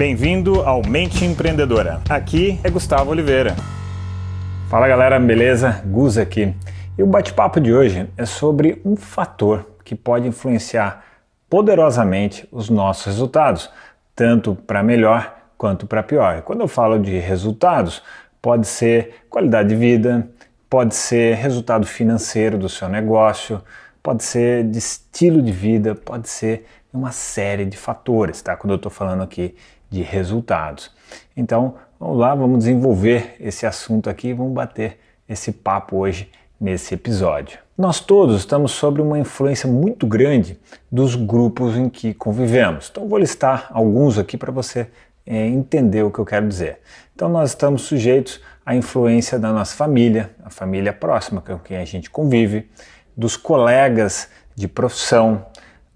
Bem-vindo ao Mente Empreendedora. Aqui é Gustavo Oliveira. Fala galera, beleza? Gus aqui. E o bate-papo de hoje é sobre um fator que pode influenciar poderosamente os nossos resultados, tanto para melhor quanto para pior. E quando eu falo de resultados, pode ser qualidade de vida, pode ser resultado financeiro do seu negócio, pode ser de estilo de vida, pode ser uma série de fatores, tá? Quando eu estou falando aqui de resultados. Então, vamos lá, vamos desenvolver esse assunto aqui, vamos bater esse papo hoje nesse episódio. Nós todos estamos sob uma influência muito grande dos grupos em que convivemos. Então, vou listar alguns aqui para você é, entender o que eu quero dizer. Então, nós estamos sujeitos à influência da nossa família, a família próxima com quem a gente convive, dos colegas de profissão,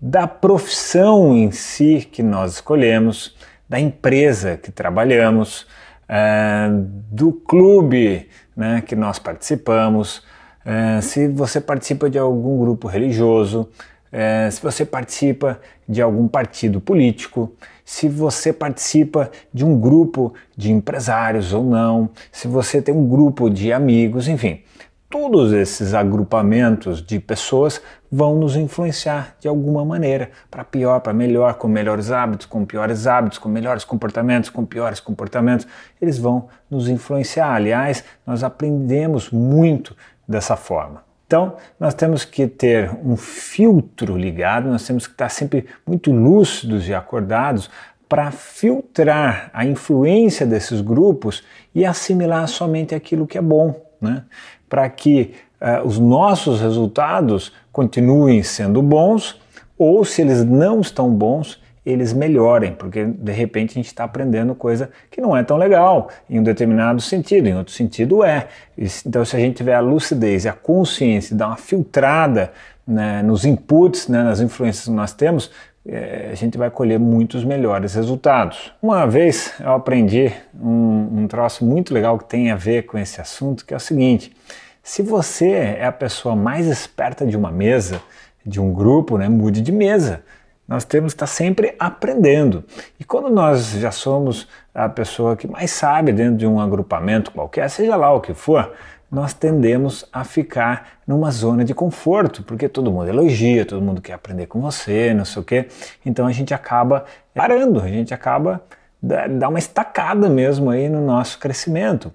da profissão em si que nós escolhemos, da empresa que trabalhamos, é, do clube né, que nós participamos, é, se você participa de algum grupo religioso, é, se você participa de algum partido político, se você participa de um grupo de empresários ou não, se você tem um grupo de amigos, enfim todos esses agrupamentos de pessoas vão nos influenciar de alguma maneira, para pior, para melhor, com melhores hábitos, com piores hábitos, com melhores comportamentos, com piores comportamentos, eles vão nos influenciar. Aliás, nós aprendemos muito dessa forma. Então, nós temos que ter um filtro ligado, nós temos que estar sempre muito lúcidos e acordados para filtrar a influência desses grupos e assimilar somente aquilo que é bom né? para que uh, os nossos resultados continuem sendo bons ou, se eles não estão bons, eles melhorem, porque de repente a gente está aprendendo coisa que não é tão legal em um determinado sentido, em outro sentido é. Então, se a gente tiver a lucidez e a consciência, dar uma filtrada né, nos inputs, né, nas influências que nós temos, é, a gente vai colher muitos melhores resultados. Uma vez eu aprendi um, um troço muito legal que tem a ver com esse assunto, que é o seguinte: se você é a pessoa mais esperta de uma mesa, de um grupo, né, mude de mesa. Nós temos que estar sempre aprendendo. E quando nós já somos a pessoa que mais sabe dentro de um agrupamento qualquer, seja lá o que for, nós tendemos a ficar numa zona de conforto, porque todo mundo elogia, todo mundo quer aprender com você, não sei o quê. Então a gente acaba parando, a gente acaba dá uma estacada mesmo aí no nosso crescimento.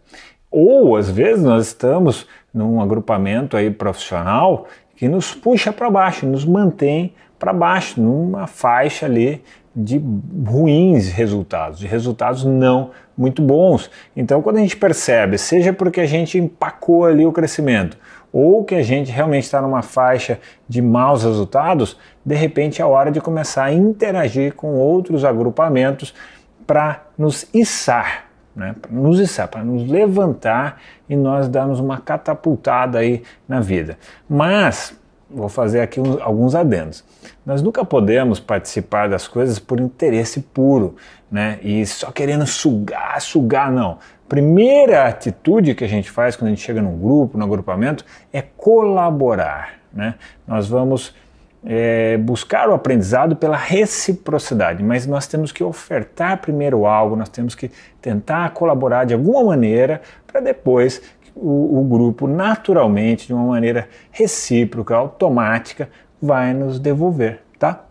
Ou às vezes nós estamos num agrupamento aí profissional que nos puxa para baixo, nos mantém para baixo, numa faixa ali de ruins resultados, de resultados não muito bons. Então, quando a gente percebe, seja porque a gente empacou ali o crescimento, ou que a gente realmente está numa faixa de maus resultados, de repente é hora de começar a interagir com outros agrupamentos para nos içar, né? para nos içar, para nos levantar e nós darmos uma catapultada aí na vida. Mas vou fazer aqui uns, alguns adendos. Nós nunca podemos participar das coisas por interesse puro, né? E só querendo sugar, sugar, não. Primeira atitude que a gente faz quando a gente chega num grupo, num agrupamento, é colaborar, né? Nós vamos é, buscar o aprendizado pela reciprocidade, mas nós temos que ofertar primeiro algo, nós temos que tentar colaborar de alguma maneira para depois o, o grupo naturalmente, de uma maneira recíproca, automática, vai nos devolver, tá?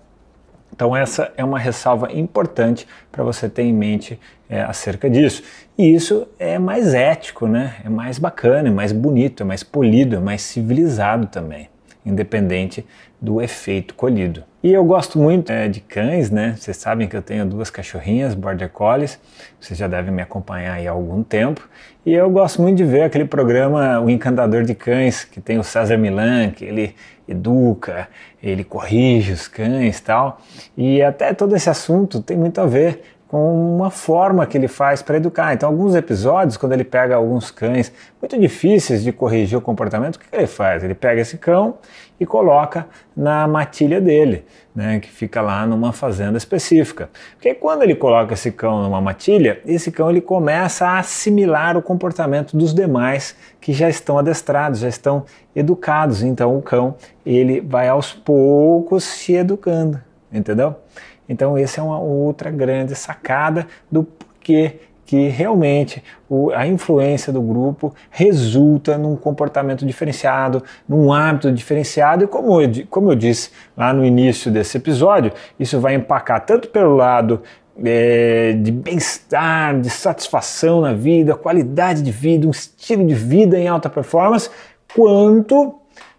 Então essa é uma ressalva importante para você ter em mente é, acerca disso. E isso é mais ético, né? É mais bacana, é mais bonito, é mais polido, é mais civilizado também independente do efeito colhido. E eu gosto muito é, de cães, né? Vocês sabem que eu tenho duas cachorrinhas, Border Collies, vocês já devem me acompanhar aí há algum tempo. E eu gosto muito de ver aquele programa O Encantador de Cães, que tem o César Milan, que ele educa, ele corrige os cães e tal. E até todo esse assunto tem muito a ver com uma forma que ele faz para educar. Então, alguns episódios, quando ele pega alguns cães muito difíceis de corrigir o comportamento, o que, que ele faz? Ele pega esse cão e coloca na matilha dele, né, que fica lá numa fazenda específica. Porque quando ele coloca esse cão numa matilha, esse cão ele começa a assimilar o comportamento dos demais que já estão adestrados, já estão educados. Então, o cão ele vai aos poucos se educando, entendeu? Então, essa é uma outra grande sacada do porquê que realmente o, a influência do grupo resulta num comportamento diferenciado, num hábito diferenciado, e como eu, como eu disse lá no início desse episódio, isso vai empacar tanto pelo lado é, de bem-estar, de satisfação na vida, qualidade de vida, um estilo de vida em alta performance, quanto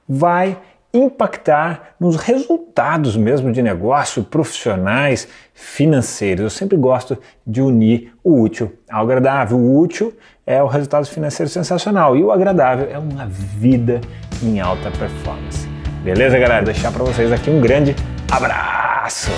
vai impactar nos resultados mesmo de negócio, profissionais, financeiros. Eu sempre gosto de unir o útil ao agradável. O útil é o resultado financeiro sensacional e o agradável é uma vida em alta performance. Beleza, galera? Deixar para vocês aqui um grande abraço.